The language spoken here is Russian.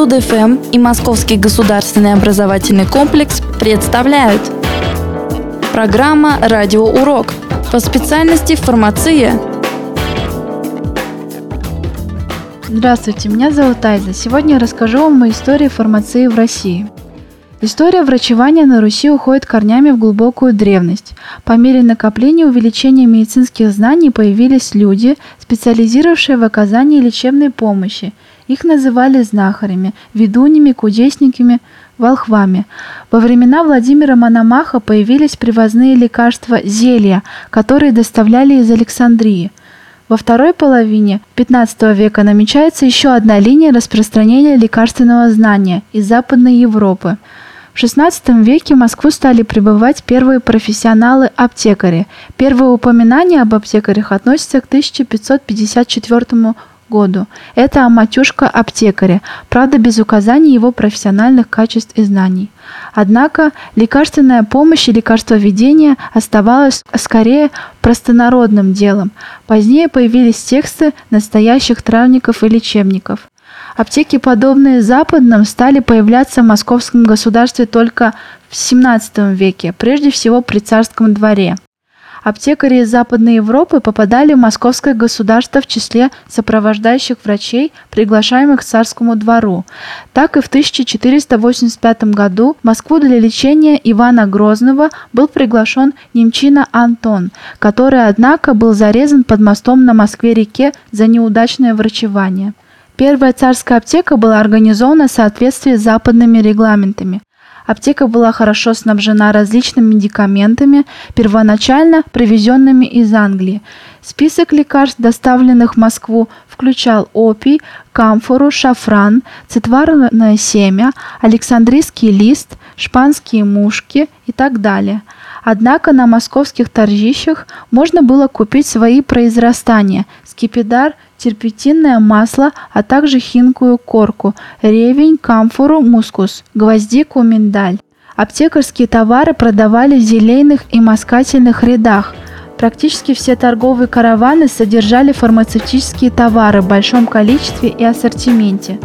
Студ-ФМ и Московский государственный образовательный комплекс представляют Программа «Радиоурок» по специальности «Фармация». Здравствуйте, меня зовут Айза. Сегодня я расскажу вам о истории фармации в России. История врачевания на Руси уходит корнями в глубокую древность. По мере накопления и увеличения медицинских знаний появились люди, специализировавшие в оказании лечебной помощи. Их называли знахарями, ведунями, кудесниками, волхвами. Во времена Владимира Мономаха появились привозные лекарства зелья, которые доставляли из Александрии. Во второй половине XV века намечается еще одна линия распространения лекарственного знания из Западной Европы – в XVI веке в Москву стали прибывать первые профессионалы-аптекари. Первые упоминания об аптекарях относятся к 1554 году. Это Аматюшка аптекаря, правда без указаний его профессиональных качеств и знаний. Однако лекарственная помощь и лекарствоведение оставалось скорее простонародным делом. Позднее появились тексты настоящих травников и лечебников. Аптеки, подобные западным, стали появляться в московском государстве только в XVII веке, прежде всего при царском дворе. Аптекари из Западной Европы попадали в московское государство в числе сопровождающих врачей, приглашаемых к царскому двору. Так и в 1485 году в Москву для лечения Ивана Грозного был приглашен немчина Антон, который, однако, был зарезан под мостом на Москве-реке за неудачное врачевание. Первая царская аптека была организована в соответствии с западными регламентами. Аптека была хорошо снабжена различными медикаментами, первоначально привезенными из Англии. Список лекарств, доставленных в Москву, включал опий, камфору, шафран, цитварное семя, александрийский лист, шпанские мушки и так далее. Однако на московских торжищах можно было купить свои произрастания – скипидар – терпетинное масло, а также хинкую корку, ревень, камфору, мускус, гвоздику, миндаль. Аптекарские товары продавали в зелейных и маскательных рядах. Практически все торговые караваны содержали фармацевтические товары в большом количестве и ассортименте.